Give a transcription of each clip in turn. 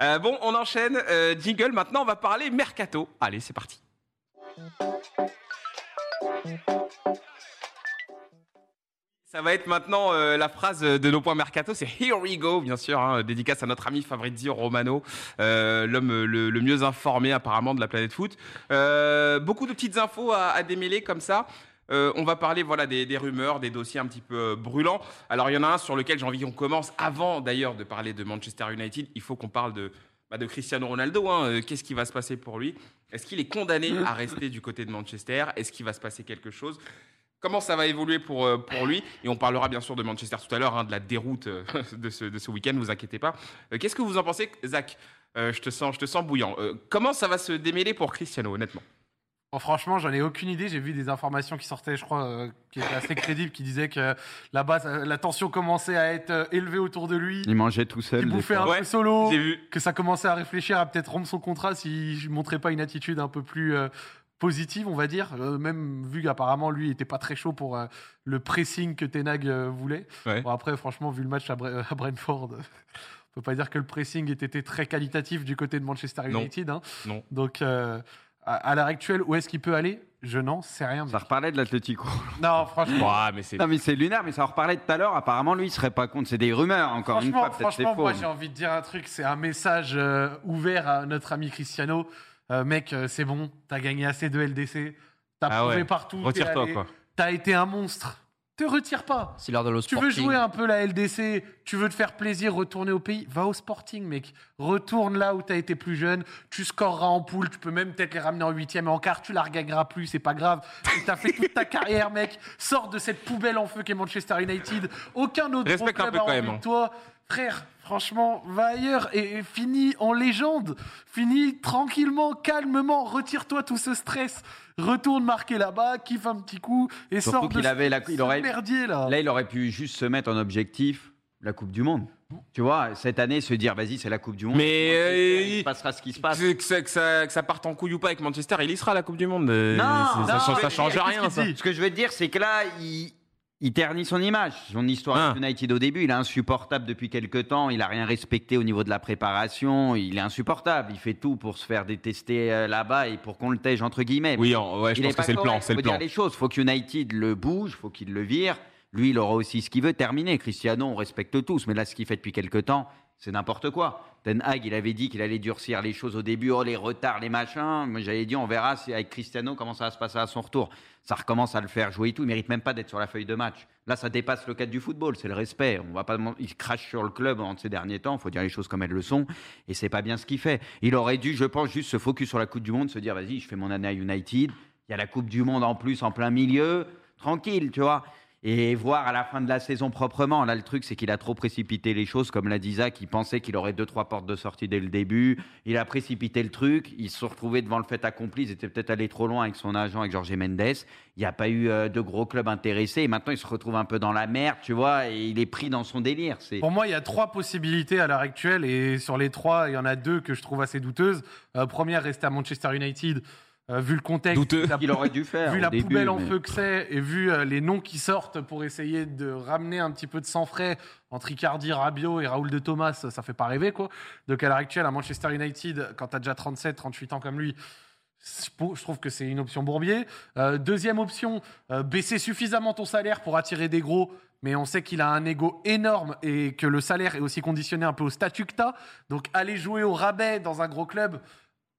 Euh, bon, on enchaîne. Euh, jingle, maintenant, on va parler mercato. Allez, c'est parti. Ça va être maintenant euh, la phrase de nos points mercato, c'est Here we go, bien sûr, hein, dédicace à notre ami Fabrizio Romano, euh, l'homme le, mieux informé apparemment de la planète foot. Beaucoup de petites infos à démêler comme ça. Euh, on va parler voilà des, rumeurs, des dossiers un petit peu euh, brûlants. Alors il y en a un sur lequel j'ai envie qu'on commence. Avant d'ailleurs de parler de Manchester United, il faut qu'on parle de, bah, Cristiano Ronaldo. hein. Euh, Qu'est-ce qui va se passer pour lui? Est-ce qu'il est condamné à rester du côté de Manchester? Est-ce qu'il va se passer quelque chose? Comment ça va évoluer pour, lui? Et on parlera bien sûr de Manchester tout à l'heure, hein, de la déroute de ce, de ce week-end, vous inquiétez pas. Qu'est-ce que vous en pensez, Zach? Je, te sens, je te sens bouillant. Comment ça va se démêler pour Cristiano, honnêtement? Bon, franchement, j'en ai aucune idée. J'ai vu des informations qui sortaient, je crois, euh, qui étaient assez crédibles, qui disaient que là-bas, la tension commençait à être euh, élevée autour de lui. Il mangeait tout seul. Il bouffait un Ouais, peu solo. J'ai vu. Que ça commençait à réfléchir à peut-être rompre son contrat s'il ne montrait pas une attitude un peu plus euh, positive, on va dire. Euh, même vu qu'apparemment, lui, il était pas très chaud pour euh, le pressing que Tenag euh, voulait. Ouais. Bon, après, franchement, vu le match à, Bre- à Brentford, on peut pas dire que le pressing ait été très qualitatif du côté de Manchester Non. United. hein. Non. Donc, euh, à, à l'heure actuelle, où est-ce qu'il peut aller? Je n'en sais rien. Ça reparlait de l'Atlético. Non, franchement. Mais c'est. Non, mais c'est lunaire, mais ça en reparlait tout à l'heure. Apparemment, lui, il serait pas contre. C'est des rumeurs, encore une Franchement, fois. Franchement faux. moi j'ai envie de dire un truc, c'est un message euh, ouvert à notre ami Cristiano. Euh, mec, euh, c'est bon, t'as gagné assez de LDC, t'as Ah prouvé ouais. partout, Retire-toi, allé, quoi. t'as été un monstre. Te retire pas. C'est l'heure de l'eau Tu veux jouer un peu la LDC, tu veux te faire plaisir, retourner au pays, va au Sporting, mec. Retourne là où t'as été plus jeune, tu scoreras en poule, tu peux même peut-être les ramener en huitième et en quart, tu la regagneras plus, c'est pas grave. Tu t'as fait toute ta carrière, mec. Sors de cette poubelle en feu qu'est Manchester United. Aucun autre Respecte un club peu a quand même, hein. toi. Frère, franchement, va ailleurs et, et finis en légende. Finis tranquillement, calmement, retire-toi tout ce stress. Retourne marquer là-bas, kiffe un petit coup et Surtout sors de avait la- il aurait- merdier là. Là, il aurait pu juste se mettre en objectif la Coupe du Monde. Tu vois, cette année, se dire, vas-y, c'est la Coupe du Monde. Mais, euh, il se passera ce qui se passe. Que, que ça, que ça- que ça parte en couille ou pas avec Manchester, il y sera à la Coupe du Monde. Euh, Non, ça, non, change- ça rien, Ce que je veux te dire, c'est que là, il, il ternit son image. Son histoire Ah. avec United au début, il est insupportable depuis quelques temps. Il a rien respecté au niveau de la préparation. Il est insupportable. Il fait tout pour se faire détester euh, là-bas et pour qu'on le tège, entre guillemets. Oui, ouais, je Il pense que c'est le plan. le faut plan. dire les choses. Faut qu'United le bouge, faut qu'il le vire. Lui, il aura aussi ce qu'il veut. Terminer. Cristiano, on respecte tous. Mais là, ce qu'il fait depuis quelques temps, c'est n'importe quoi. Ten Hag, il avait dit qu'il allait durcir les choses au début. Oh, les retards, les machins. Moi, j'avais dit, on verra si avec Cristiano comment ça va se passer à son retour. Ça recommence à le faire jouer et tout. Il mérite même pas d'être sur la feuille de match. Là, ça dépasse le cadre du football. C'est le respect. On va pas Il crache sur le club en ces derniers temps. Il faut dire les choses comme elles le sont. Et c'est pas bien ce qu'il fait. Il aurait dû, je pense, juste se focus sur la Coupe du Monde, se dire, vas-y, je fais mon année à United. Il y a la Coupe du Monde en plus, en plein milieu. Tranquille, tu vois. Et voir à la fin de la saison proprement. Là, le truc, c'est qu'il a trop précipité les choses. Comme l'a dit Zach, il pensait qu'il aurait deux, trois portes de sortie dès le début. Il a précipité le truc. Ils se sont retrouvés devant le fait accompli. Ils étaient peut-être allés trop loin avec son agent, avec Jorge Mendes. Il n'y a pas eu euh, de gros clubs intéressés. Et maintenant, il se retrouve un peu dans la merde, tu vois. Et il est pris dans son délire. C'est Pour moi, il y a trois possibilités à l'heure actuelle, et sur les trois, il y en a deux que je trouve assez douteuses. Euh, première, rester à Manchester United, euh, vu le contexte, la, qu'il aurait dû faire. vu la début, poubelle en mais- feu que c'est, et vu euh, les noms qui sortent pour essayer de ramener un petit peu de sang frais entre Icardi, Rabiot et Raoul de Thomas, ça fait pas rêver, quoi. Donc à l'heure actuelle, à Manchester United, quand tu as déjà 37, 38 ans comme lui, je trouve que c'est une option bourbier. Euh, deuxième option, euh, baisser suffisamment ton salaire pour attirer des gros, mais on sait qu'il a un ego énorme et que le salaire est aussi conditionné un peu au statut que tu Donc aller jouer au rabais dans un gros club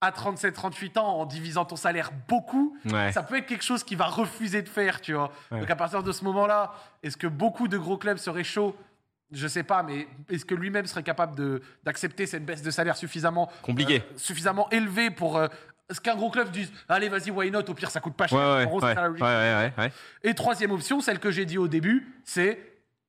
à 37-38 ans en divisant ton salaire beaucoup, Ouais. ça peut être quelque chose qu'il va refuser de faire, tu vois. Ouais. Donc à partir de ce moment-là, est-ce que beaucoup de gros clubs seraient chauds? Je sais pas, mais est-ce que lui-même serait capable d'accepter cette baisse de salaire suffisamment euh, suffisamment élevée pour euh, ce qu'un gros club dise allez vas-y why not? Au pire ça coûte pas cher. Ouais, gros, et troisième option celle que j'ai dit au début c'est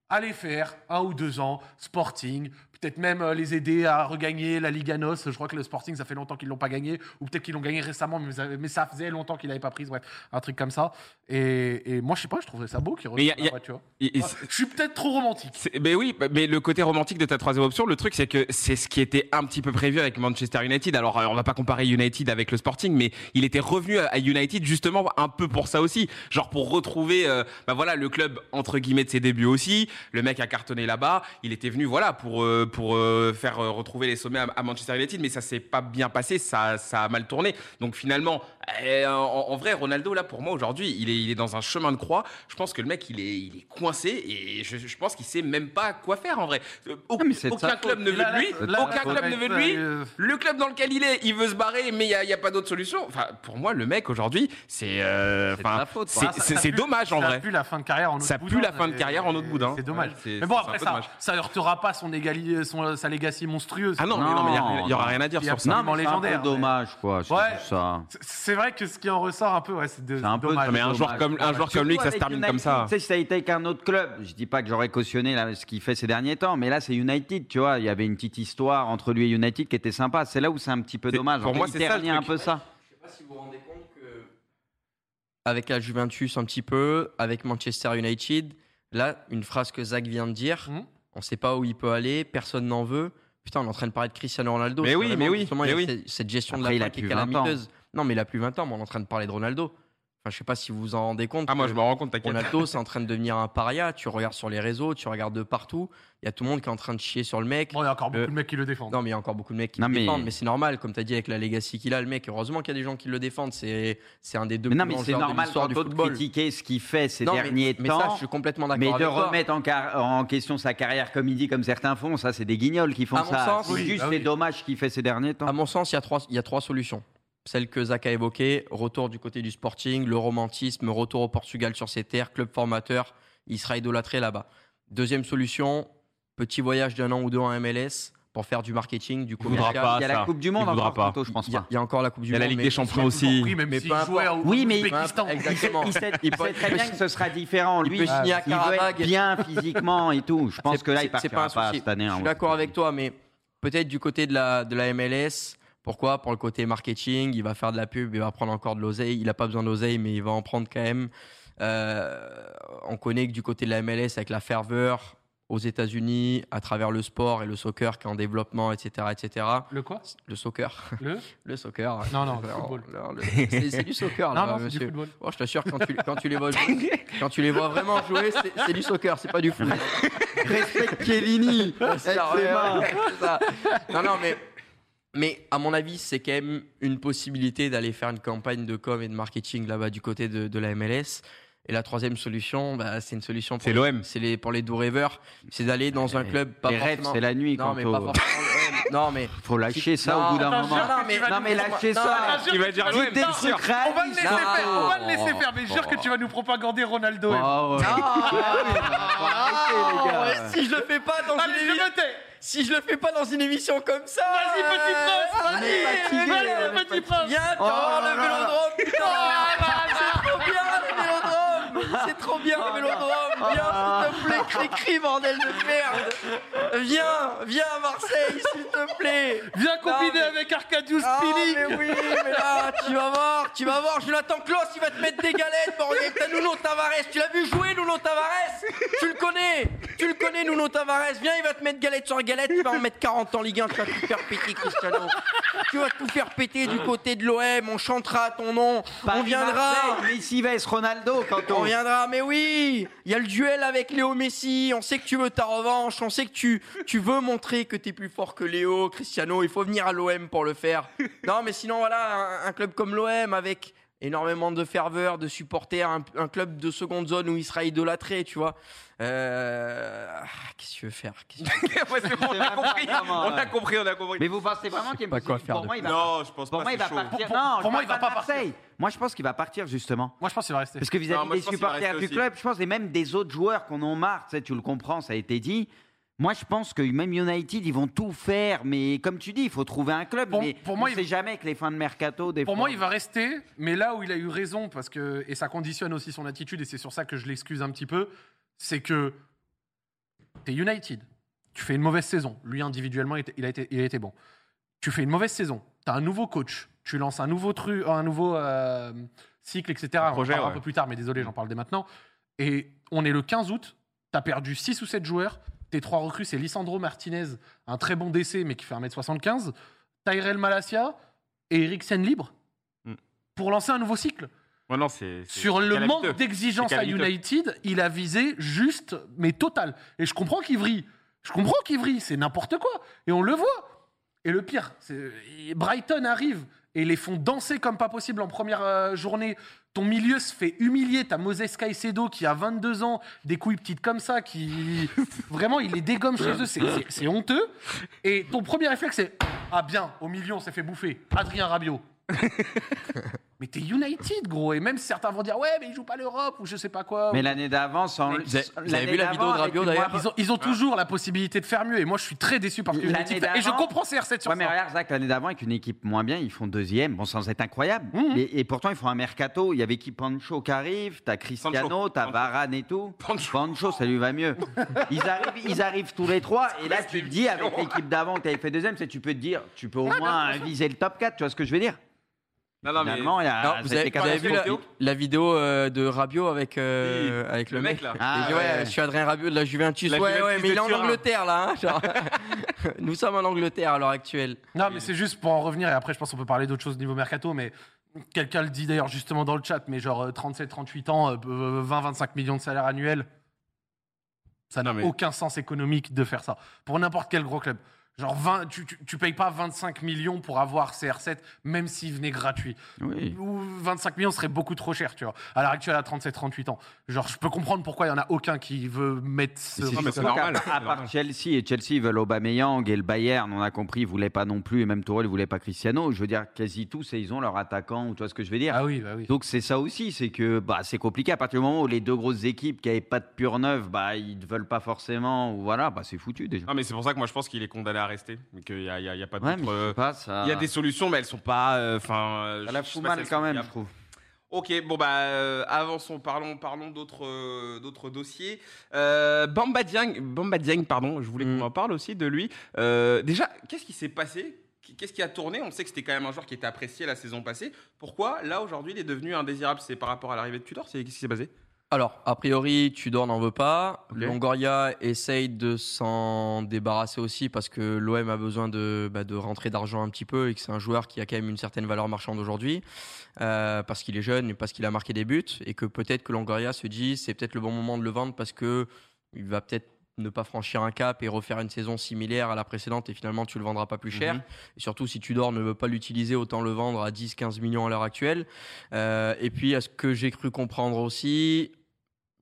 aller faire un ou deux ans Sporting peut-être même euh, les aider à regagner la Liga NOS je crois que le Sporting ça fait longtemps qu'ils l'ont pas gagné. Ou peut-être qu'ils l'ont gagné récemment mais ça, faisait longtemps qu'il n'avait pas pris bref un truc comme ça. Et, et moi je sais pas je trouverais ça beau qu'il Mais y a- retourne y a- là-bas, tu vois. Et- et Ouais, je suis peut-être trop romantique. Mais oui, mais le côté romantique de ta troisième option, le truc c'est que c'est ce qui était un petit peu prévu avec Manchester United. Alors euh, on va pas comparer United avec le Sporting, mais il était revenu à à United justement un peu pour ça aussi, genre pour retrouver, euh, bah voilà, le club entre guillemets de ses débuts aussi. Le mec a cartonné là-bas, il était venu voilà pour euh, pour euh, faire euh, retrouver les sommets à, à Manchester United, mais ça s'est pas bien passé, ça, ça a mal tourné. Donc finalement, eh, en, en vrai, Ronaldo là pour moi aujourd'hui, il est, il est dans un chemin de croix. Je pense que le mec il est, il est coincé et je, je pense qu'il sait même pas quoi faire en vrai. Euh, aucun club ne veut de lui, là, là, aucun là, club ne veut de lui. euh, Le club dans lequel il est, il veut se barrer, mais il n'y a, il y a pas d'autre solution. Enfin, pour moi, le mec aujourd'hui, c'est, euh, dommage en Ça vrai. pue la fin de carrière en autre Ça pue la fin de carrière en autre boudin. C'est dommage. Ouais, c'est- mais bon, après, ça, dommage. ça heurtera pas son égali, son, sa legacy monstrueuse. Ah non, mais non, mais il y a- il y aura rien à dire sur ça. Non, mais c'est un légendaire, peu mais- dommage, quoi. c'est. C'est- C'est vrai que ce qui en ressort un peu, ouais, c'est de- C'est un peu dommage. mais un joueur comme- un joueur comme lui, que ça se termine United, comme ça. Tu sais, si ça a été avec un autre club, je dis pas que j'aurais cautionné là, ce qu'il fait ces derniers temps, mais là, c'est United, tu vois. Il y avait une petite histoire entre lui et United qui était sympa. C'est là où c'est un petit peu C'est- dommage. pour En moi, c'est ça, un peu ça. Je sais pas si vous vous rendez compte que avec la Juventus un petit peu, avec Manchester United, là, une phrase que Zach vient de dire, Mhm. On sait pas où il peut aller, personne n'en veut. Putain, on est en train de parler de Cristiano Ronaldo. Mais oui, vraiment, mais oui, mais il a oui. cette- gestion Après, de il la a qui est plus 20 ans. calamiteuse. Non, mais il a plus 20 ans, mais on est en train de parler de Ronaldo. Enfin, je sais pas si vous vous en rendez compte. Ah, moi, je me rends compte, t'inquiète. Ronaldo, c'est en train de devenir un paria. Tu regardes sur les réseaux, tu regardes de partout. Il y a tout le monde qui est en train de chier sur le mec. Bon, il y a encore beaucoup Euh, de mecs qui le défendent. Non, mais il y a encore beaucoup de mecs qui Non, le mais- défendent, mais c'est normal, comme tu as dit, avec la legacy qu'il a, le mec. Heureusement qu'il y a des gens qui le défendent. C'est c'est un des deux Mais non, plus mais grands c'est joueurs de normal l'histoire quand football. critiquer ce qu'il fait ces Non, mais- derniers mais, temps. ça, je suis complètement d'accord Mais avec de toi. remettre en, car- en question sa carrière comme il dit, comme certains font, ça c'est des guignols qui font À mon ça. sens, c'est oui, juste ah c'est oui. dommage qu'il fait ces derniers temps. À mon sens, il y, a trois, il y a trois solutions. Celle que Zach a évoquée, retour du côté du sporting, le romantisme, retour au Portugal sur ses terres, club formateur, il sera idolâtré là-bas. Deuxième solution, petit voyage d'un an ou deux en MLS pour faire du marketing, du commercial. pas. il y a ça. la Coupe du Monde Il encore pas. je pense Il y, a, pas. il y a encore la Coupe du Il y a Monde. la Ligue des Champions aussi. compris, même Mais importe. au Oui, mais-. Exactement. Il sait, Il il sait très bien que ce sera différent. Il Lui, peut signer à il veut être Karabag. bien physiquement et tout. Je pense que là, il partira pas pas, un souci. cette année. Je hein. suis d'accord avec toi, mais peut-être du côté de la, de la MLS. Pourquoi? Pour le côté marketing, il va faire de la pub, il va prendre encore de l'oseille. Il n'a pas besoin d'oseille, mais il va en prendre quand même. Euh, on connaît que du côté de la MLS, avec la ferveur aux États-Unis, à travers le sport et le soccer qui est en développement, etc., etc. Le quoi? Le soccer, Le? Le soccer. Non, non, le football. C'est du soccer, là, Non, non, du monsieur. football. Oh, je t'assure, quand tu, quand tu les vois jouer, quand tu les vois vraiment jouer, c'est du soccer, c'est pas du foot. Respecte ouais, c'est ça. Non, non, mais, mais à mon avis, c'est quand même une possibilité d'aller faire une campagne de com et de marketing là-bas du côté de, de la MLS. Et la troisième solution, bah, c'est une solution pour, C'est l'OM. c'est les, pour les doux rêveurs, c'est d'aller dans un club pas Les rêves, c'est la nuit Non, quand mais au- pas forcément l'OM. Non, mais Faut lâcher ça Non, au bout d'un moment. non, mais, Non, mais lâchez non, ça. Il va dire sûr. trucs On va le laisser faire, on va le laisser faire, mais jure que tu vas nous propagander Ronaldo. Oh, ouais. Si je le fais pas dans Allez, une je émission, me tais si je le fais pas dans une émission comme ça, Vas-y, petit prince, allez, fatigué, vas-y, est petit prince. Viens, tu Oh vas voir le vélodrome, putain. C'est trop bien le vélodrome. C'est trop bien le vélodrome. Viens, s'il te plaît, cri-cri, bordel de merde. Viens, viens à Marseille, s'il te plaît. Viens combiner mais- avec Arkadiusz Ah, Milik mais oui, mais là, tu vas voir, tu vas voir, Jonathan Klaus, il va te mettre des galettes, bordel. T'as Nuno Tavares, tu l'as vu jouer, Nuno Tavares? Tu le connais, connais, Nuno Tavares. Viens, il va te mettre galette sur galette, tu vas en mettre 40 en Ligue 1, tu vas tout faire péter, Cristiano. Tu vas tout faire péter du côté de l'OM, on chantera ton nom, on viendra. Messi vs Ronaldo quand On on viendra, mais oui Il y a le duel avec Léo Messi, on sait que tu veux ta revanche, on sait que tu, tu veux montrer que tu es plus fort que Léo, Cristiano, il faut venir à l'OM pour le faire. Non, mais sinon, voilà, un, un club comme l'OM avec énormément de ferveur, de supporters, un, un club de seconde zone où il sera idolâtré, tu vois. Euh, ah, Qu'est-ce que tu veux faire? Qu'est-ce que tu veux Ouais, c'est bon, on a compris. On a compris, on a compris. Mais vous pensez vraiment qu'il y a une pas quoi faire Pour de moi, il va Non, je pense Pour pas. moi, il c'est va chaud. partir. Pour- non, pour je moi, il va pas partir. Marseille. Moi, je pense qu'il va partir justement. Moi, je pense qu'il va rester. Parce que Non, vis-à-vis moi, des je pense qu'il va supporters rester du aussi. club, je pense, et même des autres joueurs qu'on en marre, tu sais, tu le comprends, ça a été dit. Moi, je pense que même United, ils vont tout faire, mais comme tu dis, il faut trouver un club. Pour- mais pour moi, on il- sait jamais que les fins de mercato, des Pour fois- moi, il va rester, mais là où il a eu raison, parce que et ça conditionne aussi son attitude, et c'est sur ça que je l'excuse un petit peu, c'est que t'es United, tu fais une mauvaise saison. Lui individuellement, il, a été, il a été bon. Tu fais une mauvaise saison, t'as un nouveau coach, tu lances un nouveau truc, un nouveau euh, cycle, etc. On en projet, parlera un peu plus tard, mais désolé, j'en parle dès maintenant. Et on est le 15 août, t'as perdu 6 ou 7 joueurs. Tes trois recrues, c'est Lisandro Martinez, un très bon décès, mais qui fait 1m75, Tyrell Malasia et Eriksen libre Mm. pour lancer un nouveau cycle. Ouais, non, c'est. c'est Sur le calamiteux. manque d'exigence à. United, il a visé juste, mais total. Et je comprends qu'Ivry, Je comprends qu'Ivry, c'est n'importe quoi. Et on le voit. Et le pire, c'est Brighton arrive et les font danser comme pas possible en première euh, journée. Ton milieu se fait humilier. T'as Moses Caicedo qui a 22 ans, des couilles petites comme ça, qui vraiment il les dégomme chez eux. C'est- c'est- C'est honteux. Et ton premier réflexe, c'est Ah bien, au milieu, on s'est fait bouffer. Adrien Rabiot. mais t'es United, gros. Et même certains vont dire Ouais, mais il joue pas l'Europe ou je sais pas quoi. Mais l'année d'avant, sans. Vous avez- vous avez l'année vu la vidéo de Rabiot, d'ailleurs Ils ont, ils ont toujours la possibilité de faire mieux. Et moi, je suis très déçu parce que L'année United fait- Et je comprends CR7 sur Ouais, mais regarde, Zach, l'année d'avant, avec une équipe moins bien, ils font deuxième, bon, sans être incroyable. Mhm. Et, et pourtant, ils font un mercato. Il y avait qui Pancho qui arrive, t'as Cristiano, Pancho. t'as Pancho. Varane et tout. Pancho. Pancho, ça lui va mieux. Ils arrivent, ils arrivent tous les trois. Et là, tu te dis, avec l'équipe d'avant que t'avais fait deuxième, c'est tu peux te dire, tu peux au moins viser le top 4. Tu vois ce que je veux dire? Non, non, mais Finalement, il y a. Vous, avez, c'était vous avez vu la, la vidéo euh, de Rabiot avec, euh, Oui, avec le, le mec, mec, là. Ah, Il dit, ouais, ouais. je suis Adrien Rabiot de la Juventus. La ouais, Juventus ouais, mais il est en. Angleterre là. hein, genre. Nous sommes en Angleterre à l'heure actuelle. Non, mais c'est juste pour en revenir, et après, je pense qu'on peut parler d'autres choses niveau mercato, mais quelqu'un le dit d'ailleurs justement dans le chat, mais genre 37-38 ans, euh, 20-25 millions de salaire annuel, ça n'a mais- aucun sens économique de faire ça. Pour n'importe quel gros club. Genre, 20, tu, tu, tu payes pas 25 millions pour avoir CR7, même s'il venait gratuit. Oui. Ou 25 millions serait beaucoup trop cher, tu vois. À l'heure actuelle, à 37-38 ans. Genre, je peux comprendre pourquoi il y en a aucun qui veut mettre ce. C'est Non, mais c'est surtout normal, À normal. part Chelsea, et Chelsea ils veulent Aubameyang et le Bayern, on a compris, ils voulaient pas non plus, et même Tourelle, ils voulaient pas Cristiano. Je veux dire, quasi tous, et ils ont leur attaquant, tu vois ce que je veux dire Ah oui, bah oui. Donc c'est ça aussi, c'est que bah, c'est compliqué à partir du moment où les deux grosses équipes qui n'avaient pas de pure neuf, bah, ils ne veulent pas forcément, ou voilà, bah, c'est foutu déjà. Non, mais c'est pour ça que moi je pense qu'il est condamné à rester. Mais qu'il n'y a, y a- il y a pas Ouais, mais d'autre. je euh, ça... Il y a des solutions, mais elles sont pas. euh, Enfin. ça la fout mal quand même, je trouve. Ok, bon bah euh, avançons, parlons, parlons d'autres, euh, d'autres dossiers. Euh, Bamba Dieng, Bamba Dieng, pardon, je voulais Mm. qu'on en parle aussi de lui. Euh, déjà, qu'est-ce qui s'est passé? Qu'est-ce qui a tourné? On sait que c'était quand même un joueur qui était apprécié la saison passée. Pourquoi là aujourd'hui il est devenu indésirable? C'est par rapport à l'arrivée de Tudor? C'est qu'est-ce qui s'est passé? Alors, a priori, Tudor n'en veut pas. Ok. Longoria essaye de s'en débarrasser aussi parce que l'OM a besoin de, bah, de rentrer d'argent un petit peu et que c'est un joueur qui a quand même une certaine valeur marchande aujourd'hui euh, parce qu'il est jeune et parce qu'il a marqué des buts et que peut-être que Longoria se dit c'est peut-être le bon moment de le vendre parce que il va peut-être ne pas franchir un cap et refaire une saison similaire à la précédente et finalement tu le vendras pas plus cher. Mhm. Et surtout si Tudor ne veut pas l'utiliser, autant le vendre à 10-15 millions à l'heure actuelle. Euh, et puis à ce que j'ai cru comprendre aussi,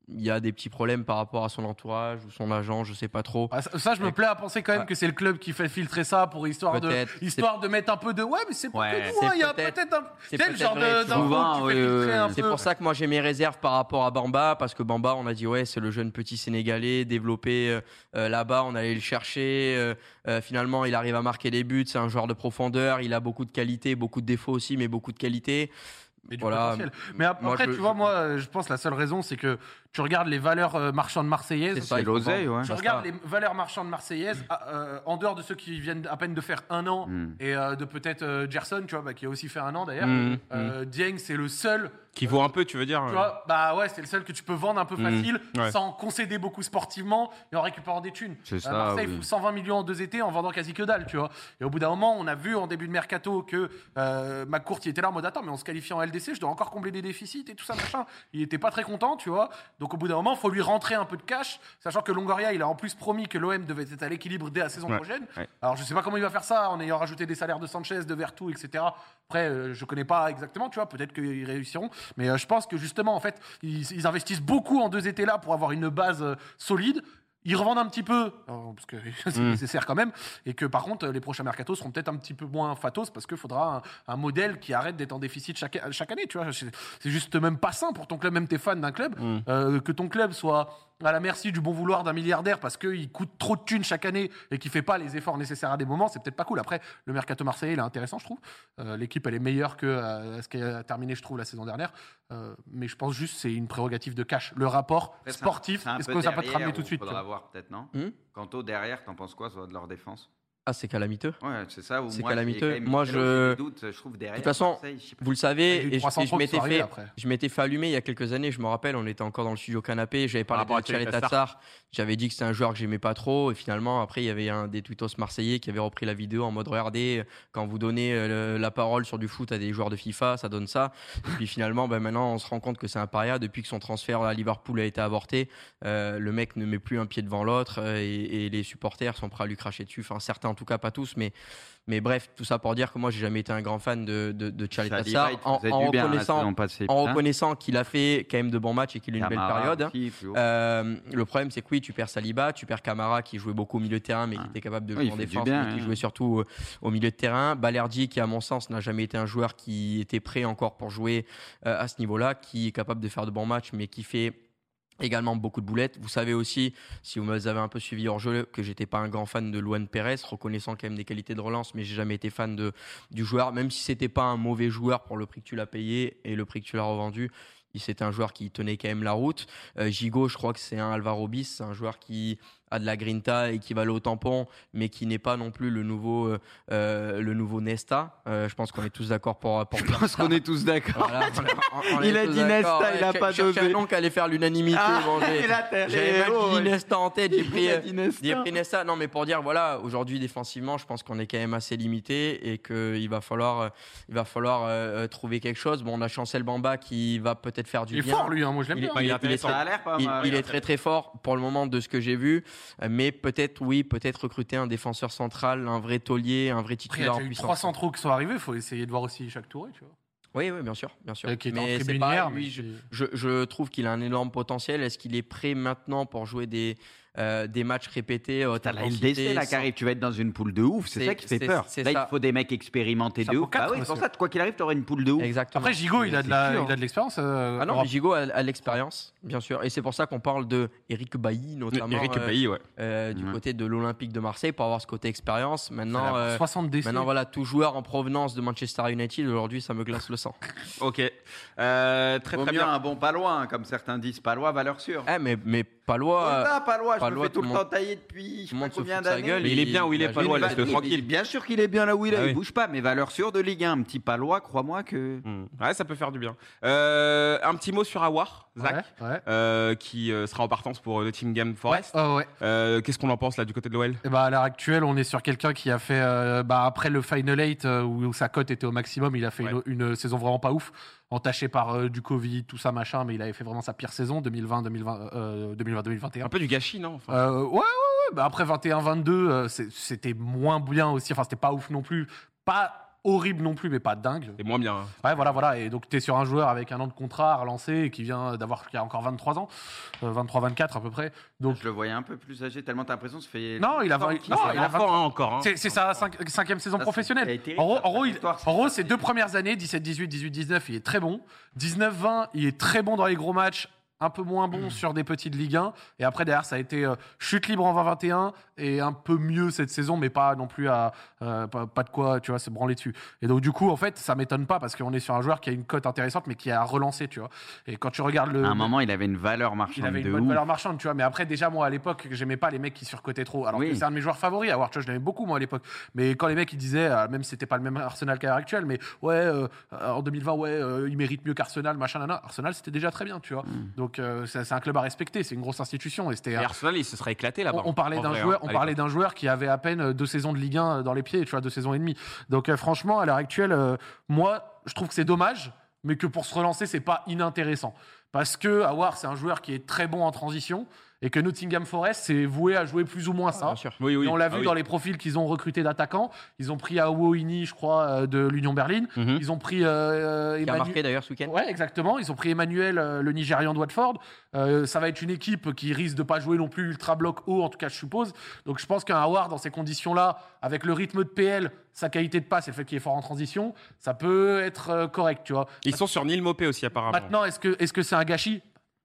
il y a des petits problèmes par rapport à son entourage ou son agent, je sais pas trop. Ah, ça, ça, je me plais à penser quand même Ouais. que c'est le club qui fait filtrer ça pour histoire de, histoire de mettre un peu de ouais, mais c'est pas Ouais. que moi, C'est il y a peut-être- un. c'est le genre fait oui, oui, C'est pour ça que moi j'ai mes réserves par rapport à Bamba, parce que Bamba, on a dit ouais, c'est le jeune petit Sénégalais développé euh, euh, là-bas, on allait le chercher. euh, euh, finalement, il arrive à marquer des buts, c'est un joueur de profondeur, il a beaucoup de qualités, beaucoup de défauts aussi, mais beaucoup de qualités. Et du Voilà. potentiel. Mais Moi, après, je- tu vois, moi, euh, je pense la seule raison, c'est que tu regardes les valeurs euh, marchandes marseillaises. C'est l'oseille, ouais. Tu regardes les valeurs marchandes marseillaises, euh, en dehors de ceux qui viennent à peine de faire un an, Hmm. et euh, de peut-être euh, Gerson, tu vois, bah, qui a aussi fait un an d'ailleurs. Mhm, Euh, Dieng, c'est le seul Qui vaut un peu, tu veux dire Tu euh, vois, bah ouais, c'est le seul que tu peux vendre un peu facile, Ouais. sans concéder beaucoup sportivement et en récupérant des thunes. C'est Euh, ça, Marseille oui. fout 120 millions en deux étés en vendant quasi que dalle, tu vois. Et au bout d'un moment, on a vu en début de mercato que euh, McCourt il était là en mode attends, mais on se qualifie en LDC, je dois encore combler des déficits et tout ça machin. Il était pas très content, tu vois. Donc au bout d'un moment, il faut lui rentrer un peu de cash, sachant que Longoria il a en plus promis que l'OM devait être à l'équilibre dès la saison Ouais, prochaine. ouais. Alors je sais pas comment il va faire ça en ayant rajouté des salaires de Sanchez, de Vertu, etc. Après, euh, je connais pas exactement, tu vois. Peut-être qu'ils réussiront, mais euh, je pense que justement, en fait, ils, ils investissent beaucoup en deux étés là pour avoir une base euh, solide. Ils revendent un petit peu, euh, parce que c'est Mm. nécessaire quand même, et que par contre, les prochains mercatos seront peut-être un petit peu moins fatos parce qu'il faudra un, un modèle qui arrête d'être en déficit chaque, chaque année, tu vois. C'est juste même pas sain pour ton club, même t'es fan d'un club, Mm. euh, que ton club soit à la merci du bon vouloir d'un milliardaire parce qu'il coûte trop de thunes chaque année et qu'il fait pas les efforts nécessaires à des moments, c'est peut-être pas cool. Après, le mercato marseillais, il est intéressant, je trouve. Euh, L'équipe, elle est meilleure que euh, ce qui a terminé, je trouve, la saison dernière. Euh, mais je pense juste que c'est une prérogative de cash. Le rapport sportif, est-ce que ça peut te ramener tout de suite Faudra voir peut-être, non? Hmm? Quant au derrière, t'en penses quoi, soit de leur défense? Ah, c'est calamiteux. Ouais, c'est ça. où C'est moi, j'ai calamiteux. Moi, je- doutes, je trouve derrière. De toute façon. Vous le savez, et je, 300 et je m'étais fait, je m'étais fait allumer il y a quelques années, je me rappelle, on était encore dans le studio canapé, j'avais parlé rapport de à Thierry Thierry Tassar. Tassar, j'avais dit que c'était un joueur que j'aimais pas trop, et finalement, après, il y avait un des tweetos marseillais qui avait repris la vidéo en mode regardez, quand vous donnez euh, le- la parole sur du foot à des joueurs de FIFA, ça donne ça. Et puis finalement, ben, maintenant, on se rend compte que c'est un paria. Depuis que son transfert à Liverpool a été avorté, euh, le mec ne met plus un pied devant l'autre, euh, et, et les supporters sont prêts à lui cracher dessus. Enfin, certains tout cas, pas tous, mais, mais bref, tout ça pour dire que moi, j'ai jamais été un grand fan de, de, de Tassar. En, en la reconnaissant, passée, en putain. reconnaissant qu'il a fait quand même de bons matchs et qu'il a eu une belle période. aussi. Euh, le problème, c'est que oui, tu perds Saliba, tu perds Camara qui jouait beaucoup au milieu de terrain, mais qui Ah. était capable de Oui, jouer il en défense, bien, mais qui hein. jouait surtout euh, au milieu de terrain. Balerdi, qui à mon sens n'a jamais été un joueur qui était prêt encore pour jouer euh, à ce niveau-là, qui est capable de faire de bons matchs, mais qui fait également beaucoup de boulettes. Vous savez aussi, si vous m'avez un peu suivi hors jeu, que j'étais pas un grand fan de Luan Pérez, reconnaissant quand même des qualités de relance, mais j'ai jamais été fan de, du joueur, même si c'était pas un mauvais joueur pour le prix que tu l'as payé et le prix que tu l'as revendu. C'était un joueur qui tenait quand même la route. Euh, Gigot, je crois que c'est un Alvaro Bis, c'est un joueur qui a de la grinta et qui va aller au tampon, mais qui n'est pas non plus le nouveau, euh, euh, le nouveau Nesta. Euh, je pense qu'on est tous d'accord pour, pour Je pense qu'on est tous d'accord. Voilà, on- on est Il a dit. Nesta, il a pas dosé. un nom qui allait faire l'unanimité. Ah, bon, J'avais oh, dit ouais. Nesta en tête, j'ai pris, Il a euh, dit Nesta. j'ai pris Nesta. Non, mais pour dire, voilà, aujourd'hui, défensivement, je pense qu'on est quand même assez limité et qu'il va falloir, il va falloir euh, trouver quelque chose. Bon, on a Chancel Bamba qui va peut-être faire du Il est bien. fort, lui, hein, moi je l'aime bien. il est il Il, il est très très fort pour le moment de ce que j'ai vu, mais peut-être oui, peut-être recruter un défenseur central, un vrai taulier, un vrai Après, il y titulaire a eu. 300 trous qui sont arrivés, il faut essayer de voir aussi chaque tour, tu vois. Oui, oui, bien sûr, bien sûr. Qui est mais c'est hier, lui, mais je, qui- je, je trouve qu'il a un énorme potentiel. Est-ce qu'il est prêt maintenant pour jouer des, euh, des matchs répétés haute T'as la LDC là qui sans- arrive, tu vas être dans une poule de ouf, c'est C'est- ça qui fait c'est- peur. c'est Là, ça. il faut des mecs expérimentés de ouf. Bah quatre, oui, c'est pour ça, quoi qu'il arrive, t'auras une poule de ouf. Exactement. Après, Gigot, il a de il a l'expérience. euh, Ah non, mais Gigot a, a l'expérience, bien sûr. Et c'est pour ça qu'on parle de Eric Bailly, notamment Eric euh, Bailly, ouais. euh, du côté de l'Olympique de Marseille, pour avoir ce côté expérience. Maintenant, Il a euh, 60 décès. maintenant voilà, tout joueur en provenance de Manchester United, aujourd'hui, ça me glace le sang. Ok. Euh, très très bien. un bon palois, hein, comme certains disent. Palois, valeur sûre. Eh, mais, mais Palois. euh, Putain, Palois, je me fais tout le temps tailler depuis je sais pas combien d'années. Mais il est bien où il est, Palois, laisse-le Il est- tranquille. Bien sûr qu'il est bien là où il est, Ah il oui. bouge pas, mais valeur sûre de Ligue 1. Un petit Palois, crois-moi que. Hmm. Ouais, ça peut faire du bien. Euh, un petit mot sur Awar, Zach, Ouais, ouais. euh, qui euh, sera en partance pour euh, Nottingham Forest. Oh, ouais. Euh, Qu'est-ce qu'on en pense là du côté de l'OL bah, à l'heure actuelle, on est sur quelqu'un qui a fait, euh, bah, après le Final 8, euh, où, où sa cote était au maximum, il a fait Ouais. une, une saison vraiment pas ouf, entachée par euh, du Covid, tout ça, machin, mais il avait fait vraiment sa pire saison, 2020-2020, euh, 2020-2021. Un peu du gâchis, non Enfin, Euh, ouais, ouais, ouais. Bah après 21-22, euh, c'était moins bien aussi. Enfin, c'était pas ouf non plus. Pas horrible non plus, mais pas dingue. C'est moins bien. hein. Ouais, voilà, voilà. Et donc, tu es sur un joueur avec un an de contrat à relancer et qui vient d'avoir qui a encore 23 ans, euh, 23-24 à peu près. Donc, Je le voyais un peu plus âgé, tellement t'as l'impression que ça fait. non, il a, non, il a hein, encore. hein. c'est sa cinq- cinquième saison Ça, professionnelle. En gros, terrible, en gros, il- en gros, terrible. deux premières années, 17-18, 18-19, il est très bon. 19-20, il est très bon dans les gros matchs, un peu moins bon sur des petites Ligue 1. Et après, derrière, ça a été euh, chute libre en 20-21 et un peu mieux cette saison, mais pas non plus à euh, pas, pas de quoi, tu vois, se branler dessus. Et donc, du coup, en fait, ça m'étonne pas parce qu'on est sur un joueur qui a une cote intéressante, mais qui a relancé, tu vois. Et quand tu regardes le. À un moment, il avait une valeur il marchande avait une de bonne ouf. valeur marchande, tu vois. Mais après, déjà, moi, à l'époque, j'aimais pas les mecs qui surcotaient trop. Alors Oui. c'est un de mes joueurs favoris. À voir, tu vois, je l'aimais beaucoup, moi, à l'époque. Mais quand les mecs, ils disaient, euh, même si c'était pas le même Arsenal qu'à l'heure actuelle, mais ouais, euh, en 2020, ouais, il mérite mieux qu'Arsenal, machin, nana. Arsenal, c'était déjà très bien, tu vois. Mm. Donc, euh, c'est un club à respecter. C'est une grosse institution. Et. Et Arsenal, il se serait éclaté là-bas. On, on parlait d'un joueur, hein, on parlait l'époque. d'un joueur qui avait à peine euh, deux saisons de Ligue 1 dans les pieds, tu vois, deux saisons et demie. Donc euh, franchement, à l'heure actuelle, euh, moi, je trouve que c'est dommage, mais que pour se relancer, c'est pas inintéressant. Parce que Awar, c'est un joueur qui est très bon en transition et que Nottingham Forest, c'est voué à jouer plus ou moins ça. Bien sûr. Oui, oui. Et on l'a Ah vu oui. dans les profils qu'ils ont recrutés d'attaquants. Ils ont pris Awo Ini, je crois, euh, de l'Union Berlin. Mhm. Ils ont pris euh, Qui a Emmanuel- marqué d'ailleurs ce week-end. Ouais, exactement. Ils ont pris Emmanuel, euh, le Nigérian de Watford. Euh, ça va être une équipe qui risque de pas jouer non plus ultra bloc haut, en tout cas, je suppose. Donc, je pense qu'un Howard, dans ces conditions-là, avec le rythme de PL, sa qualité de passe et le fait qu'il est fort en transition, ça peut être correct, tu vois. Ils sont sur Neil Mopé aussi, apparemment. Maintenant, est-ce que est-ce que c'est un gâchis?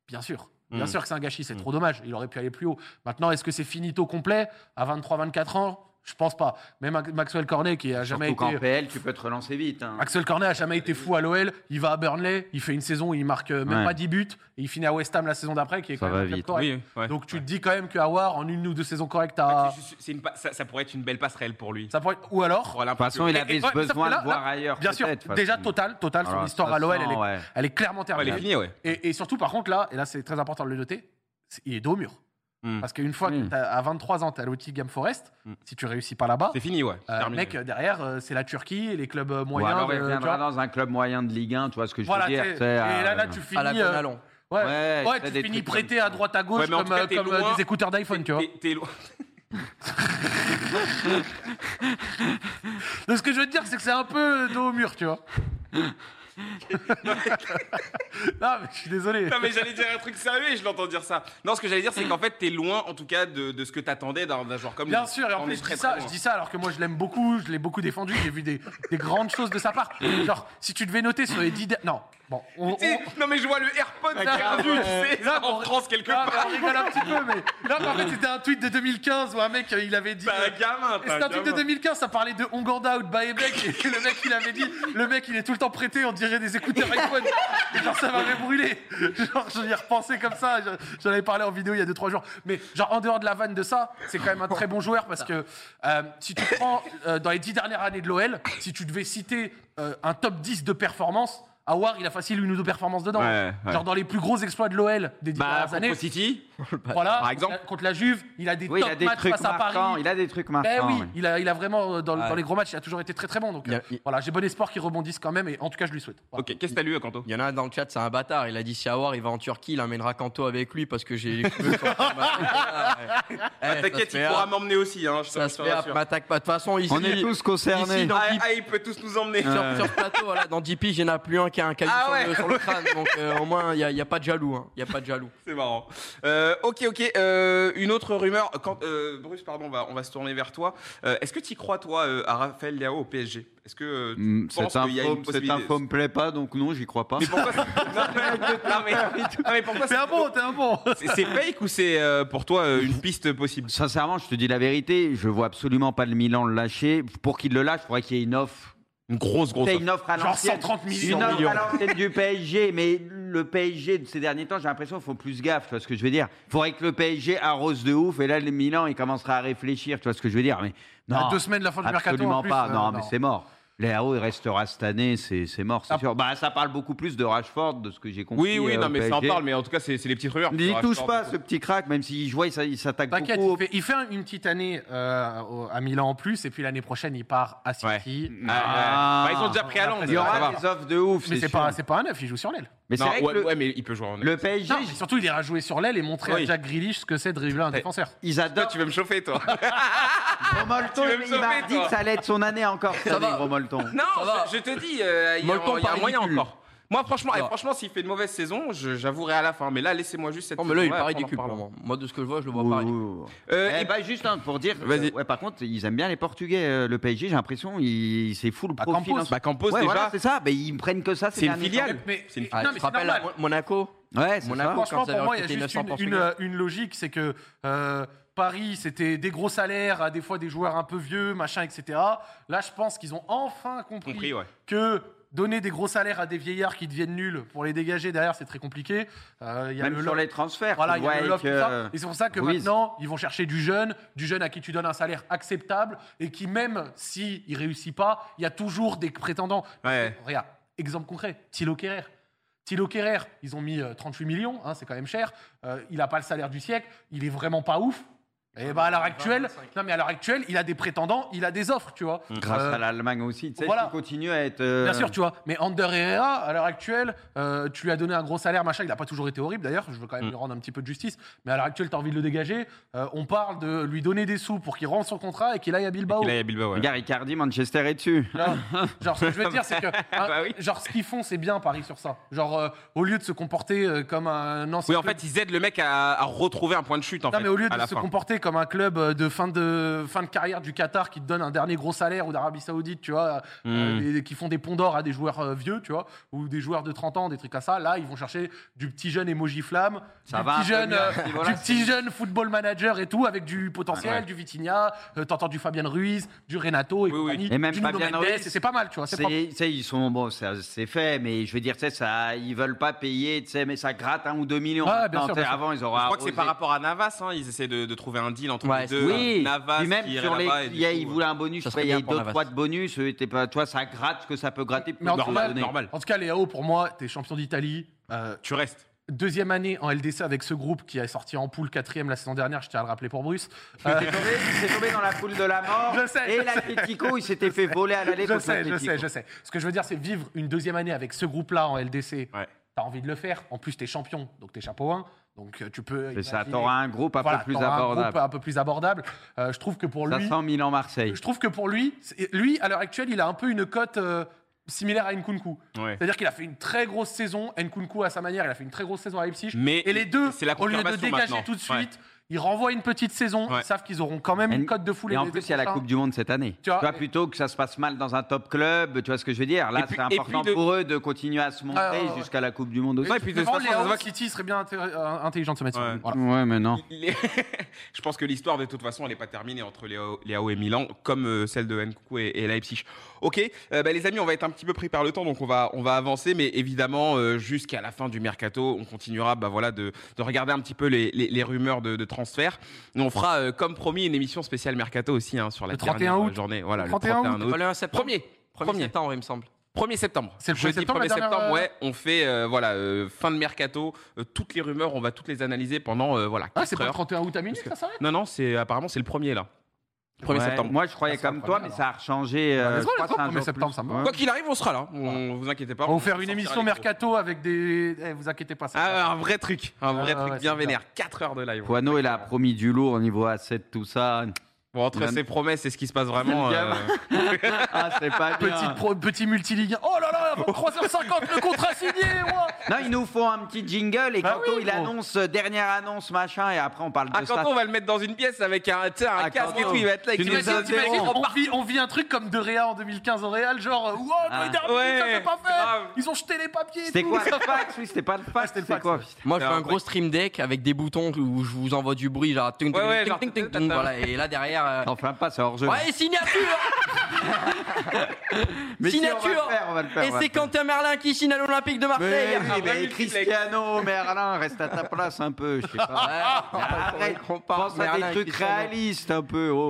Bien sûr. Bien Mm. sûr que c'est un gâchis, c'est Mm. trop dommage. Il aurait pu aller plus haut. Maintenant, est-ce que c'est finito complet à 23-24 ans? Je pense pas. Même Max- Maxwell Cornet, qui a jamais Surtout qu'en été. PL, tu peux te relancer vite. hein. Maxwell Cornet a jamais été fou à l'OL. Il va à Burnley, il fait une saison où il marque euh, même Ouais. pas 10 buts. Et il finit à West Ham la saison d'après, qui est Ça quand même vite. correct. Oui, ouais. Donc tu te dis quand même que Awar, en une ou deux saisons correctes, a. C'est- c'est une pa- ça, ça pourrait être une belle passerelle pour lui. Ça pourrait... Ou alors, De toute façon, il avait besoin de voir là, ailleurs. bien sûr, déjà total, total, son histoire à l'OL, elle, est- ouais. elle est clairement Ouais, elle est terminée. finie, ouais. Et, et surtout, par contre, là, et là, c'est très important de le noter, il est dos au mur. Hmm. Parce qu'une fois que t'as- à 23 ans, tu as Game Forest, Hmm. si tu réussis pas là-bas, C'est fini, ouais. Euh, terminé. mec, derrière, euh, c'est la Turquie et les clubs euh, Ou moyens. alors il de- tu vois. dans un club moyen de Ligue 1, tu vois ce que je Voilà, veux dire. et euh, là, là, tu finis. À la euh, ouais, Ouais, ouais, tu finis prêté à droite à gauche Ouais, comme, tout cas, euh, t'es comme, euh, loin. des écouteurs d'iPhone, tu vois. T'es- T'es loin. Donc, ce que je veux te dire, c'est que c'est un peu dos au mur, tu vois. non, mais je suis désolé. Non, mais j'allais dire un truc sérieux et je l'entends dire ça. Non, ce que j'allais dire, c'est qu'en fait, t'es loin, en tout cas, de, de ce que t'attendais d'un d'un joueur comme lui. Bien sûr, et en On plus, je très, dis, très ça, loin. je dis ça alors que moi je l'aime beaucoup, je l'ai beaucoup défendu, j'ai vu des, des grandes choses de sa part. Genre, si tu devais noter sur les 10 derniers. Non, bon, on. Tu sais, on- Non, mais je vois le AirPod Ah, tu sais, Là, en on- France quelque Ah, mais part. on rigole un petit peu, mais. Non, mais en fait, c'était un tweet de 2015 où un mec, euh, il avait dit. Euh, un gamin, t'es C'était un un tweet de gamin. 2015, ça parlait de Onganda ou de Baebek, et le mec il avait dit, le mec il est tout le temps prêté, on dirait des écouteurs iPhone. Genre ça m'avait brûlé. Genre j'y ai repensé comme ça, je- j'en avais parlé en vidéo il y a 2-3 jours. Mais genre en dehors de la vanne de ça, c'est quand même un très bon joueur parce que euh, si tu prends euh, dans les 10 dernières années de l'OL, si tu devais citer euh, un top 10 de performance, Awar il a facile une ou deux performances dedans. Ouais, ouais. Genre dans les plus gros exploits de l'OL des 10 Bah, dernières années. City, Voilà, par exemple. contre la- contre la Juve, il a des Oui, il top a des matchs trucs face à Paris. marquants. Il a des trucs marquants. Ben oui, il a, il a vraiment, euh, dans, Ouais. dans les gros matchs, il a toujours été très très bon. Donc a- euh, il- voilà, j'ai bon espoir qu'il rebondisse quand même, et en tout cas, je lui souhaite. Voilà. Ok, qu'est-ce que t'as lu, Kanto Il y en a un dans le chat, c'est un bâtard. Il a dit si Awar il va en Turquie, il emmènera Kanto avec lui parce que j'ai Eh, Ah, ça T'inquiète, il pourra m'emmener aussi, hein, Ça se fait, m'attaque pas. De toute façon, ici, On est tous concernés. Ah, il peut tous nous emmener. sur, sur ce plateau, voilà, dans DP, il n'y en a plus un qui a un caillou Ah sur, le, crâne. Donc euh, au moins, il n'y a, il y a pas de jaloux. hein. Il y a pas de jaloux. C'est marrant. Euh, ok, ok. euh, une autre rumeur. Quand, euh, Bruce, pardon, on va, on va se tourner vers toi. Euh, Est-ce que tu crois, toi, euh, à Raphaël Leao au PSG Est-ce que euh, tu Mm, penses qu'il y a une cette info me plaît pas, donc non, j'y crois pas. Mais pourquoi Non, mais, non, mais, non, mais pourquoi T'es un bon, t'es un bon. c'est- fake ou c'est euh, pour toi euh, une piste possible? Sincèrement, je te dis la vérité, je vois absolument pas le Milan le lâcher. Pour qu'il le lâche, il faudrait qu'il y ait une offre. Une grosse, grosse. C'est offre. une offre à Genre l'ancienne. 130 millions. Une offre à l'ancienne du PSG, mais le PSG de ces derniers temps, j'ai l'impression qu'il faut plus gaffe, tu vois ce que je veux dire. Il faudrait que le PSG arrose de ouf, et là, le Milan, il commencera à réfléchir, tu vois ce que je veux dire. Mais À non, deux semaines de la fin du mercato. absolument en plus, pas. euh, non, mais c'est mort. Léao, il restera cette année, c'est mort, c'est Ah. sûr. Bah, ça parle beaucoup plus de Rashford, de ce que j'ai compris. Oui, oui, euh, non, au mais ça en parle, mais en tout cas, c'est les petites rumeurs. N'y touche pas, ce petit crack, même s'il joue, il s'a- il s'attaque T'inquiète, beaucoup. il fait, il fait un- une petite année euh, à Milan en plus, et puis l'année prochaine, il part à Ouais. City. Ah, Ah. Bah, ils ont déjà pris à Londres. Il y aura des offres de ouf, Mais c'est pas, pas un neuf, il joue sur l'aile. Mais c'est Non, vrai ouais, que le, ouais, mais il peut jouer en le PSG, Non, mais surtout, il ira jouer sur l'aile et montrer Oui. à Jack Grealish ce que c'est de dribbler un défenseur. ils Toi, tu veux me chauffer, toi Romolton, il m'a dit que ça allait être son année encore, année, va. Romolton. Non, Ça va. je, je te dis, euh, il y a, par moyen encore. Moi, franchement, Ça eh, franchement, s'il fait une mauvaise saison, je- j'avouerai à la fin. Mais là, laissez-moi juste cette. Non, mais là, il saison-là, paraît après, on en ridicule pour reparlera. moi. Moi, de ce que je vois, je le vois oui. Euh, Eh et- bah, juste hein, pour dire, Vas-y. euh, ouais, par contre, ils aiment bien les Portugais, euh, le PSG, j'ai l'impression, ils- c'est full Bah, profil. Campos. ce- Bah, Campos, Ouais, déjà. voilà, c'est ça, mais ils me prennent que ça. ces C'est une derniers filiale. Mais, C'est une- Ah, non, tu mais te c'est rappelles normal. à Monaco Ouais, c'est Monaco, ça. quand Franchement, pour moi, il y a recruté juste 900 une, Portugais. une, euh, une logique, c'est que euh, Paris, c'était des gros salaires, à des fois des joueurs un peu vieux, machin, etc. Là, je pense qu'ils ont enfin compris, Compris, ouais. que donner des gros salaires à des vieillards qui deviennent nuls pour les dégager derrière, c'est très compliqué. Euh, il y a Même le sur les transferts. Voilà, il y a le tout ça. euh, Et c'est pour ça que Ruiz. maintenant, ils vont chercher du jeune, du jeune à qui tu donnes un salaire acceptable et qui, même s'il ne réussit pas, il y a toujours des prétendants. Ouais. Regarde, exemple concret, Thilo Kerrer. Thilo Kerrer, ils ont mis euh, 38 millions, hein, c'est quand même cher. Euh, il n'a pas le salaire du siècle, il est vraiment pas ouf. Et bah à l'heure actuelle, non mais à l'heure actuelle, il a des prétendants, il a des offres, tu vois. Grâce Euh, à l'Allemagne aussi. Tu sais, voilà. qui continue à être. euh, Bien sûr, tu vois. Mais Ander Herrera, à l'heure actuelle, euh, tu lui as donné un gros salaire, machin. Il n'a pas toujours été horrible d'ailleurs. Je veux quand même Mm. lui rendre un petit peu de justice. Mais à l'heure actuelle, tu as envie de le dégager. Euh, on parle de lui donner des sous pour qu'il rende son contrat et qu'il aille à Bilbao. Il a Bilbao, ouais. Regarde, Icardi, Manchester est dessus. Genre, genre, ce que je veux dire, c'est que. hein, Bah oui. Genre, ce qu'ils font, c'est bien Paris sur ça. Genre, euh, au lieu de se comporter euh, comme un ancien. Oui, en fait, ils aident le mec à, à retrouver un point de chute, en Non, fait. mais au lieu à de se fin. comporter comme un club euh, de fin de, fin de carrière du Qatar qui te donne un dernier gros salaire ou d'Arabie Saoudite, tu vois, euh, Mm. des- qui font des ponts d'or à des joueurs euh, vieux, tu vois, ou des joueurs de 30 ans, des trucs à ça. Là, ils vont chercher du petit jeune emoji flamme, Ça du va petit jeune, euh, du petit jeune football manager et tout, avec du potentiel, Ouais. du Vitinha, euh, t'entends du Fabian Ruiz, du Renato et Oui, oui. compagnie, Et même du Nuno Mendes, Ruiz, et c'est pas mal, tu vois. c'est ils sont bon, c'est fait, mais je veux dire, tu sais, ça, ils veulent pas payer, tu sais, mais ça gratte un ou deux millions. Bien sûr, sûr. avant, ils Je auraient. crois que c'est par rapport à Navas, hein, ils essaient de, de trouver un deal entre Ouais, les deux. Oui, Navas, même qui sur les, il, du y a- coup, il voulait un bonus, il y a deux, trois de bonus, pas, toi, ça gratte ce que ça peut gratter. Mais en tout cas, normal. En tout cas, Léo, pour moi, t'es champion d'Italie. euh, Tu restes. Deuxième année en LDC avec ce groupe qui est sorti en poule quatrième la saison dernière, je tiens à le rappeler pour Bruce. Euh, Il s'est tombé, dans la poule de la mort. Je sais, et l'Atletico, il s'était fait voler à l'aller je sais, je sais, je sais. Ce que je veux dire, c'est vivre une deuxième année avec ce groupe-là en LDC. Ouais. T'as envie de le faire. En plus, t'es champion, donc t'es chapeau 1. Donc euh, tu peux. C'est ça, t'auras un groupe un Voilà, peu plus t'auras un abordable. groupe un peu plus abordable. Euh, je trouve que pour lui, 500 000 en Marseille. je trouve que pour lui, lui à l'heure actuelle, il a un peu une cote euh, similaire à Nkunku. Ouais. C'est-à-dire qu'il a fait une très grosse saison. Nkunku à sa manière, il a fait une très grosse saison à Leipzig. Mais Et les deux, c'est la au lieu de dégager maintenant. tout de Ouais. Ils renvoient une petite saison. Ouais. Ils savent qu'ils auront quand même une cote de foulée. Et en plus, il y a la. Coupe du Monde cette année. Tu Tu vois, plutôt que ça se passe mal dans un top club, tu vois ce que je veux dire Là, c'est important de- pour eux de continuer à se monter Ah, ouais, ouais. jusqu'à la Coupe du Monde aussi. Et puis de toute façon, les voit City serait bien euh, intelligent de se mettre sur Ouais. Voilà. Ouais, mais non. Les- je pense que l'histoire de toute façon elle n'est pas terminée entre Léo, Léao et Milan comme euh, celle de Nkunku et, et Leipzig. Ok, euh, bah, les amis, on va être un petit peu pris par le temps donc on va on va avancer, mais évidemment euh, jusqu'à la fin du mercato, on continuera bah voilà de, de regarder un petit peu les, les- les rumeurs de, de transfert. Et on fera euh, comme promis une émission spéciale mercato aussi hein, sur la Le 31 dernière août. journée. Voilà, Le le 31 31 août. Pas le 1 septembre. Premier, 1er premier. septembre, il me semble. 1er septembre. C'est le 1er Jeudi septembre, la 1er septembre, dernière, euh, ouais. On fait euh, voilà euh, fin de mercato, euh, toutes les rumeurs, on va toutes les analyser pendant euh, voilà Ah, 4 c'est pas le heures. 31 août à minuit, ça s'arrête? Non non, c'est apparemment c'est le premier là. 1er Ouais, septembre. Moi, je croyais Ah, comme toi, premier, mais ça a rechangé. Bah, euh, let's go, je crois let's go, que c'est un 1er jour septembre, plus. ça me va. Ouais. Quoi qu'il arrive, on sera là. On vous inquiétez pas. On va vous faire une émission mercato avec des. Eh, vous inquiétez pas. ça. Ah, un vrai truc, un vrai Ah, truc ouais, bien vénère. 4 heures de live. Poineau, il a promis du lourd au niveau A7, tout ça. Bon, entre ses promesses et ce qui se passe vraiment. Euh, Ah, c'est pas bien. Petite pro- petit multiligue. Oh là là, avant 3h50, le contrat signé, moi Non, ils nous font un petit jingle et Bah quand oui, il annonce euh, dernière annonce machin et après on parle de Ah, ça. quand on va le mettre dans une pièce avec un, tu sais, un Ah, casque et tout, il va être là tu T'imagines, Zéro. on vit, on vit un truc comme De Réa en 2015 au Real, genre, euh, wow, Ah. dernier, Ouais, ça fait pas fait grave. Ils ont jeté les papiers et C'était quoi le fax Oui, c'était pas le fax, c'était le c'était fax, quoi. Moi, je fais un gros stream deck avec des boutons où je vous envoie du bruit, genre. ting, ting, Ouais, ouais, ting, genre, ting, ting, tata. ting, Voilà, et là derrière. euh, Enfin pas, c'est hors jeu. Ouais, et signature Mais si, on va signature le faire, on va le faire. Et on va c'est le faire. Quentin Merlin qui signe à l'Olympique de Marseille Mais oui, mais multiplex. Cristiano, Merlin, reste à ta place un peu, je sais pas. Ouais, Arrête, on pense à des trucs réalistes un peu. oh.